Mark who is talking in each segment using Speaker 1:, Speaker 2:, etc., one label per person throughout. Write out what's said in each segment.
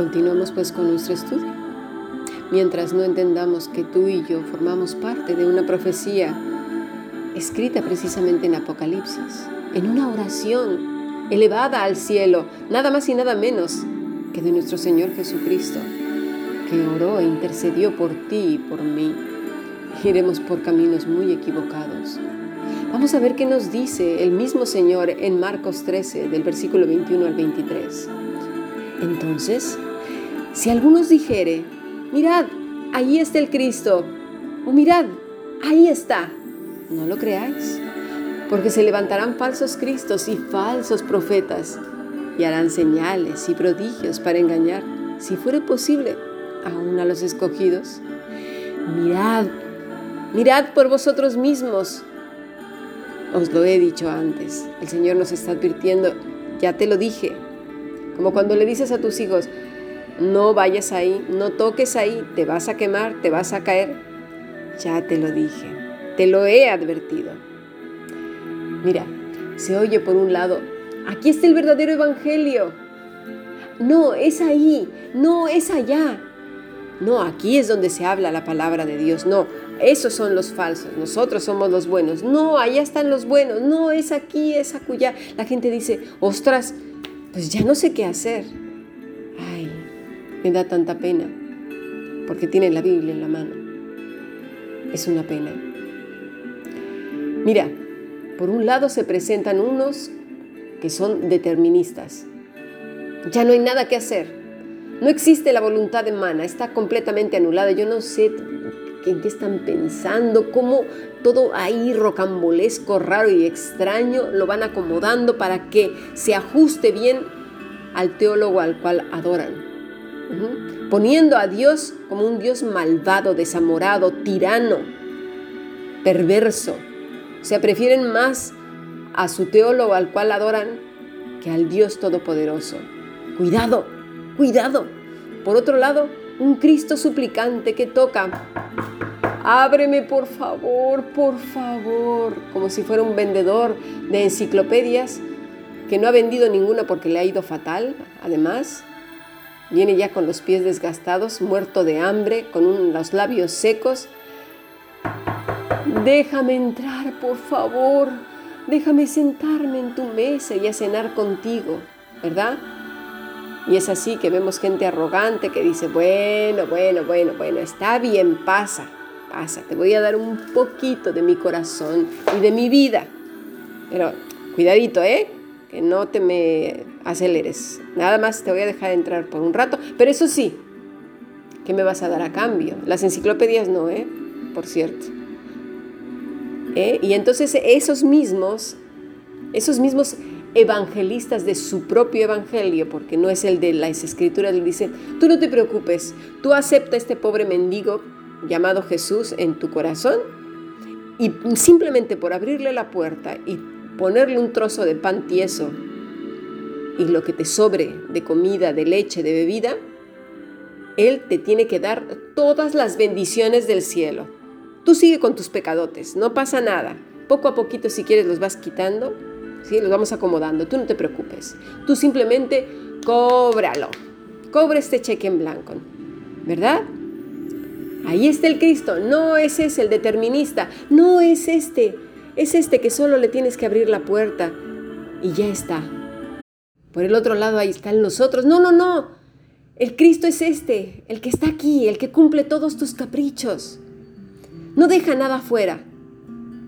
Speaker 1: Continuemos pues con nuestro estudio. Mientras no entendamos que tú y yo formamos parte de una profecía escrita precisamente en Apocalipsis, en una oración elevada al cielo, nada más y nada menos que de nuestro Señor Jesucristo, que oró e intercedió por ti y por mí. Iremos por caminos muy equivocados. Vamos a ver qué nos dice el mismo Señor en Marcos 13, del versículo 21 al 23. Entonces, si algunos dijere, mirad, ahí está el Cristo, o mirad, ahí está, no lo creáis, porque se levantarán falsos cristos y falsos profetas, y harán señales y prodigios para engañar, si fuere posible, aún a los escogidos. Mirad, mirad por vosotros mismos. Os lo he dicho antes, el Señor nos está advirtiendo, ya te lo dije, como cuando le dices a tus hijos, no vayas ahí, no toques ahí, te vas a quemar, te vas a caer. Ya te lo dije, te lo he advertido. Mira, se oye por un lado, aquí está el verdadero evangelio. No, es ahí, no, es allá. No, aquí es donde se habla la palabra de Dios. No, esos son los falsos, nosotros somos los buenos. No, allá están los buenos. No, es aquí, es acullá. La gente dice, ostras, pues ya no sé qué hacer. Me da tanta pena, porque tiene la Biblia en la mano. Es una pena. Mira, por un lado se presentan unos que son deterministas. Ya no hay nada que hacer. No existe la voluntad humana, está completamente anulada. Yo no sé en qué están pensando, cómo todo ahí rocambolesco, raro y extraño lo van acomodando para que se ajuste bien al teólogo al cual adoran. Poniendo a Dios como un Dios malvado, desamorado, tirano, perverso. O sea, prefieren más a su teólogo al cual adoran que al Dios Todopoderoso. Cuidado, cuidado. Por otro lado, un Cristo suplicante que toca. Ábreme por favor, por favor, como si fuera un vendedor de enciclopedias que no ha vendido ninguna porque le ha ido fatal, además. Viene ya con los pies desgastados, muerto de hambre, con los labios secos. Déjame entrar, por favor. Déjame sentarme en tu mesa y a cenar contigo, ¿verdad? Y es así que vemos gente arrogante que dice, bueno, bueno, bueno, bueno, está bien, pasa, pasa, te voy a dar un poquito de mi corazón y de mi vida. Pero cuidadito, ¿eh? Que no te me aceleres. Nada más te voy a dejar entrar por un rato. Pero eso sí, ¿qué me vas a dar a cambio? Las enciclopedias no, ¿eh? Por cierto. ¿Eh? Y entonces esos mismos, esos mismos evangelistas de su propio evangelio, porque no es el de las escrituras, le dicen, tú no te preocupes, tú acepta este pobre mendigo llamado Jesús en tu corazón y simplemente por abrirle la puerta y ponerle un trozo de pan tieso y lo que te sobre de comida, de leche, de bebida, Él te tiene que dar todas las bendiciones del cielo. Tú sigue con tus pecadotes, no pasa nada. Poco a poquito si quieres los vas quitando ¿sí? Los vamos acomodando, tú no te preocupes. Tú simplemente cóbralo. Cobra este cheque en blanco, ¿verdad? Ahí está el Cristo, no es ese el determinista, no es este, es este que solo le tienes que abrir la puerta y ya está. Por el otro lado ahí están nosotros, no, no, no, el Cristo es este, el que está aquí, el que cumple todos tus caprichos. No deja nada afuera.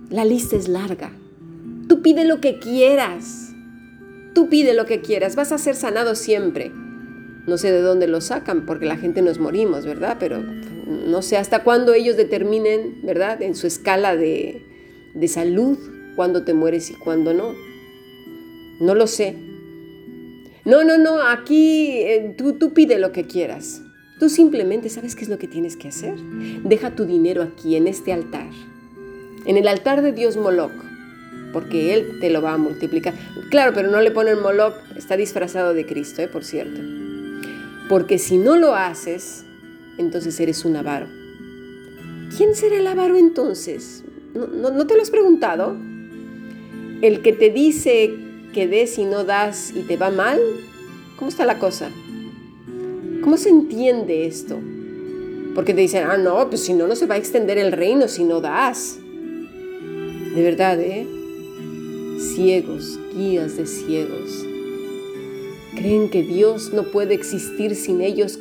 Speaker 1: La lista es larga. Tú pide lo que quieras. Tú pide lo que quieras. Vas a ser sanado siempre. No sé de dónde lo sacan, porque la gente nos morimos, ¿verdad? Pero no sé hasta cuándo ellos determinen, ¿verdad? En su escala de, de salud, cuándo te mueres y cuándo no. No lo sé. No, no, no, aquí eh, tú, tú pide lo que quieras. Tú simplemente sabes qué es lo que tienes que hacer. Deja tu dinero aquí, en este altar. En el altar de Dios Moloch porque Él te lo va a multiplicar. Claro, pero no le ponen Moloch, está disfrazado de Cristo, ¿eh? por cierto. Porque si no lo haces, entonces eres un avaro. ¿Quién será el avaro entonces? ¿No, no te lo has preguntado? ¿El que te dice que des y no das y te va mal? ¿Cómo está la cosa? ¿Cómo se entiende esto? Porque te dicen, ah, no, pues si no, no se va a extender el reino si no das. De verdad, ¿eh? Ciegos, guías de ciegos. Creen que Dios no puede existir sin ellos.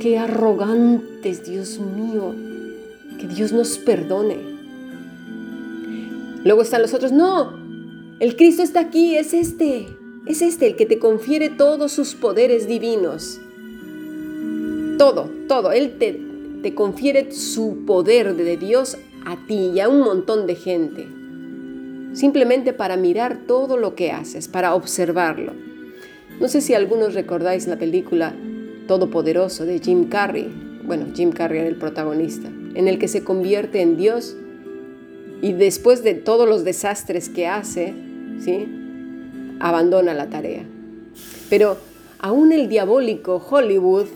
Speaker 1: Qué arrogantes, Dios mío. Que Dios nos perdone. Luego están los otros, no, el Cristo está aquí, es este. Es este el que te confiere todos sus poderes divinos. Todo, todo. Él te, te confiere su poder de Dios a ti y a un montón de gente. Simplemente para mirar todo lo que haces, para observarlo. No sé si algunos recordáis la película Todopoderoso de Jim Carrey. Bueno, Jim Carrey era el protagonista, en el que se convierte en Dios y después de todos los desastres que hace, ¿sí? abandona la tarea. Pero aún el diabólico Hollywood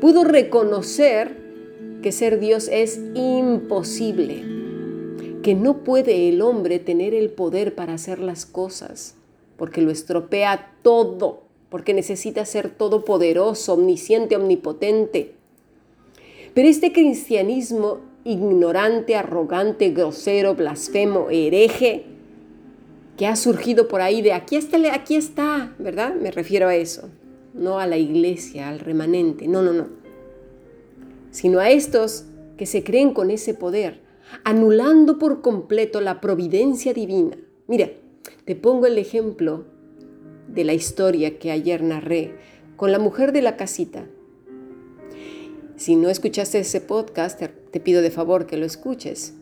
Speaker 1: pudo reconocer que ser Dios es imposible, que no puede el hombre tener el poder para hacer las cosas, porque lo estropea todo, porque necesita ser todopoderoso, omnisciente, omnipotente. Pero este cristianismo ignorante, arrogante, grosero, blasfemo, hereje, que ha surgido por ahí de aquí está, aquí está, ¿verdad? Me refiero a eso, no a la iglesia, al remanente, no, no, no, sino a estos que se creen con ese poder, anulando por completo la providencia divina. Mira, te pongo el ejemplo de la historia que ayer narré con la mujer de la casita. Si no escuchaste ese podcast, te pido de favor que lo escuches.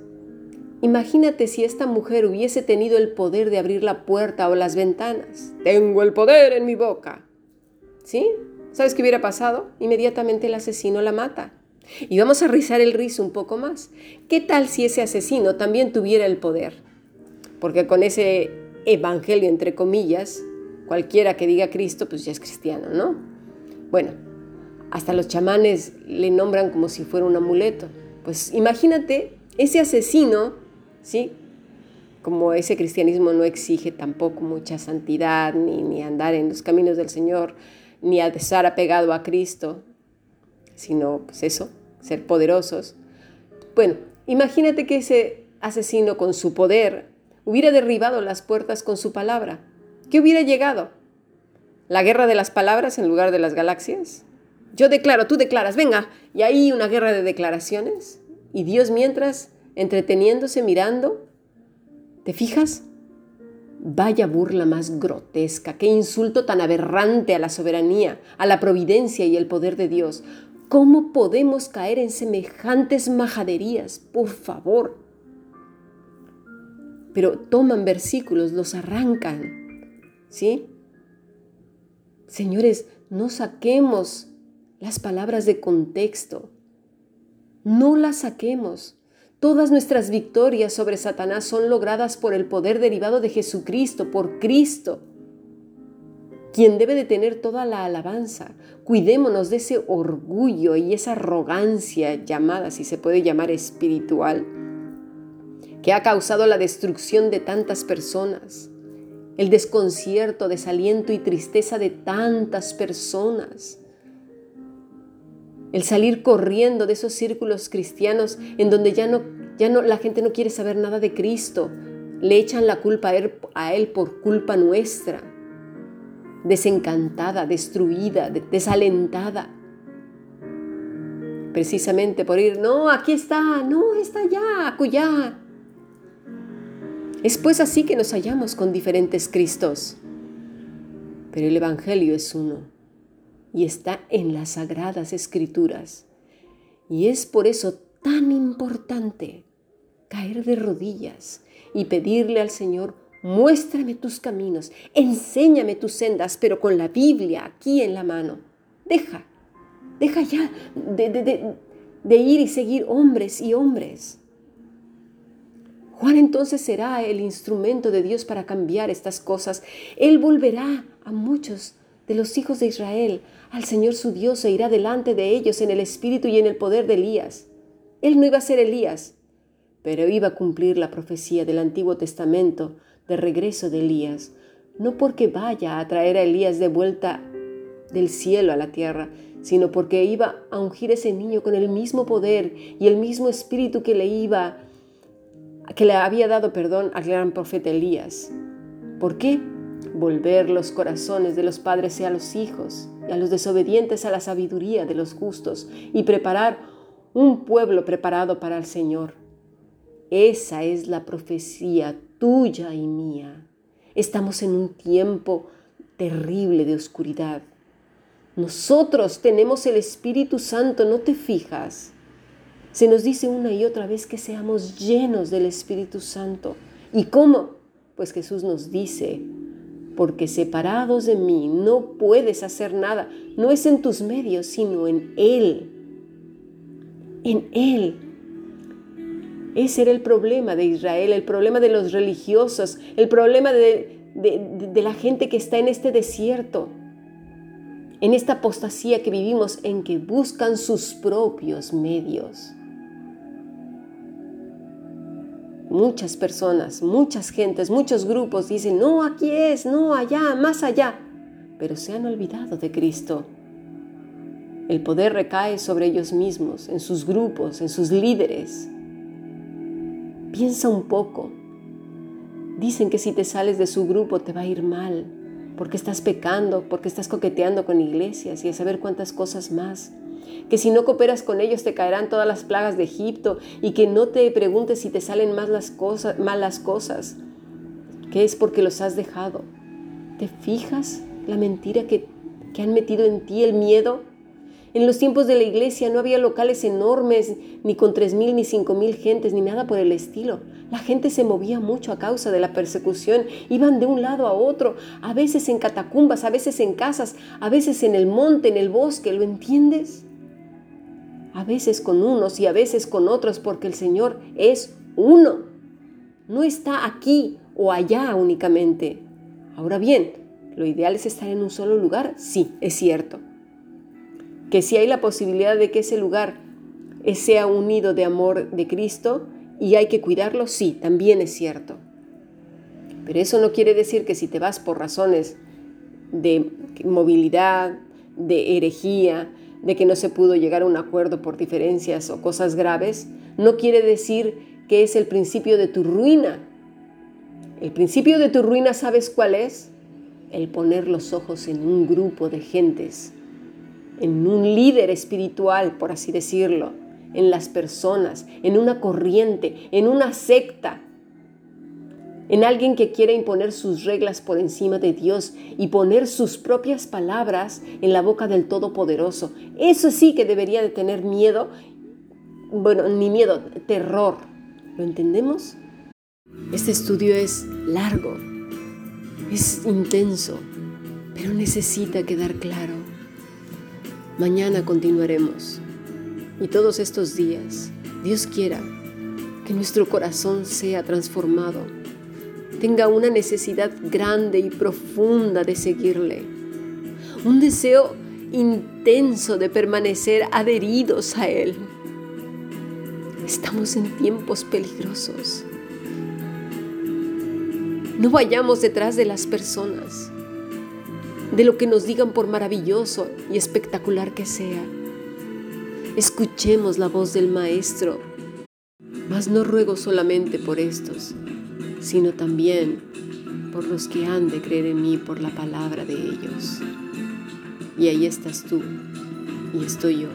Speaker 1: Imagínate si esta mujer hubiese tenido el poder de abrir la puerta o las ventanas. Tengo el poder en mi boca. ¿Sí? ¿Sabes qué hubiera pasado? Inmediatamente el asesino la mata. Y vamos a rizar el rizo un poco más. ¿Qué tal si ese asesino también tuviera el poder? Porque con ese evangelio, entre comillas, cualquiera que diga Cristo, pues ya es cristiano, ¿no? Bueno, hasta los chamanes le nombran como si fuera un amuleto. Pues imagínate ese asesino ¿sí? Como ese cristianismo no exige tampoco mucha santidad, ni, ni andar en los caminos del Señor, ni estar apegado a Cristo, sino pues eso, ser poderosos. Bueno, imagínate que ese asesino con su poder hubiera derribado las puertas con su palabra. ¿Qué hubiera llegado? ¿La guerra de las palabras en lugar de las galaxias? Yo declaro, tú declaras, venga, y ahí una guerra de declaraciones. Y Dios mientras entreteniéndose mirando. ¿Te fijas? Vaya burla más grotesca, qué insulto tan aberrante a la soberanía, a la providencia y el poder de Dios. ¿Cómo podemos caer en semejantes majaderías? Por favor. Pero toman versículos, los arrancan. ¿Sí? Señores, no saquemos las palabras de contexto. No las saquemos. Todas nuestras victorias sobre Satanás son logradas por el poder derivado de Jesucristo, por Cristo, quien debe de tener toda la alabanza. Cuidémonos de ese orgullo y esa arrogancia llamada, si se puede llamar espiritual, que ha causado la destrucción de tantas personas, el desconcierto, desaliento y tristeza de tantas personas el salir corriendo de esos círculos cristianos en donde ya no, ya no, la gente no quiere saber nada de Cristo, le echan la culpa a él, por culpa nuestra, desencantada, destruida, desalentada. Precisamente por ir, no, aquí está, no, está allá, acullá. Es pues así que nos hallamos con diferentes Cristos. Pero el Evangelio es uno y está en las sagradas escrituras. Y es por eso tan importante caer de rodillas y pedirle al Señor, muéstrame tus caminos, enséñame tus sendas, pero con la Biblia aquí en la mano. Deja, deja ya de, de ir y seguir hombres y hombres. Juan entonces será el instrumento de Dios para cambiar estas cosas. Él volverá a muchos de los hijos de Israel al Señor su Dios e irá delante de ellos en el espíritu y en el poder de Elías. Él no iba a ser Elías, pero iba a cumplir la profecía del Antiguo Testamento de regreso de Elías, no porque vaya a traer a Elías de vuelta del cielo a la tierra, sino porque iba a ungir ese niño con el mismo poder y el mismo espíritu que le iba que le había dado perdón al gran profeta Elías. ¿Por qué? Volver los corazones de los padres a los hijos y a los desobedientes a la sabiduría de los justos y preparar un pueblo preparado para el Señor. Esa es la profecía tuya y mía. Estamos en un tiempo terrible de oscuridad. Nosotros tenemos el Espíritu Santo, ¿no te fijas? Se nos dice una y otra vez que seamos llenos del Espíritu Santo. ¿Y cómo? Pues Jesús nos dice, porque separados de mí no puedes hacer nada. No es en tus medios, sino en Él. En Él. Ese era el problema de Israel, el problema de los religiosos, el problema de, de la gente que está en este desierto, en esta apostasía que vivimos, en que buscan sus propios medios. Muchas personas, muchas gentes, muchos grupos dicen, no, aquí es, no, allá, más allá, pero se han olvidado de Cristo. El poder recae sobre ellos mismos, en sus grupos, en sus líderes. Piensa un poco. Dicen que si te sales de su grupo te va a ir mal, porque estás pecando, porque estás coqueteando con iglesias y a saber cuántas cosas más que si no cooperas con ellos te caerán todas las plagas de Egipto y que no te preguntes si te salen más las cosas, malas cosas, que es porque los has dejado. ¿Te fijas la mentira que, que han metido en ti, el miedo? En los tiempos de la iglesia no había locales enormes, ni con tres mil ni cinco mil gentes, ni nada por el estilo. La gente se movía mucho a causa de la persecución, iban de un lado a otro, a veces en catacumbas, a veces en casas, a veces en el monte, en el bosque, ¿lo entiendes? A veces con unos y a veces con otros, porque el Señor es uno. No está aquí o allá únicamente. Ahora bien, lo ideal es estar en un solo lugar, sí, es cierto. Que si hay la posibilidad de que ese lugar sea un nido de amor de Cristo y hay que cuidarlo, sí, también es cierto. Pero eso no quiere decir que si te vas por razones de movilidad, de herejía, de que no se pudo llegar a un acuerdo por diferencias o cosas graves, no quiere decir que es el principio de tu ruina. El principio de tu ruina, ¿sabes cuál es? El poner los ojos en un grupo de gentes, en un líder espiritual, por así decirlo, en las personas, en una corriente, en una secta, en alguien que quiere imponer sus reglas por encima de Dios y poner sus propias palabras en la boca del Todopoderoso. Eso sí que debería de tener miedo, bueno, ni miedo, terror. ¿Lo entendemos? Este estudio es largo, es intenso, pero necesita quedar claro. Mañana continuaremos y todos estos días, Dios quiera que nuestro corazón sea transformado tenga una necesidad grande y profunda de seguirle, un deseo intenso de permanecer adheridos a Él. Estamos en tiempos peligrosos. No vayamos detrás de las personas, de lo que nos digan por maravilloso y espectacular que sea. Escuchemos la voz del Maestro, mas no ruego solamente por estos, sino también por los que han de creer en mí por la palabra de ellos. Y ahí estás tú y estoy yo.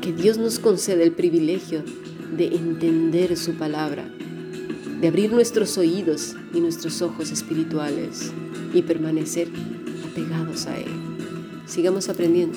Speaker 1: Que Dios nos conceda el privilegio de entender su palabra, de abrir nuestros oídos y nuestros ojos espirituales y permanecer apegados a Él. Sigamos aprendiendo.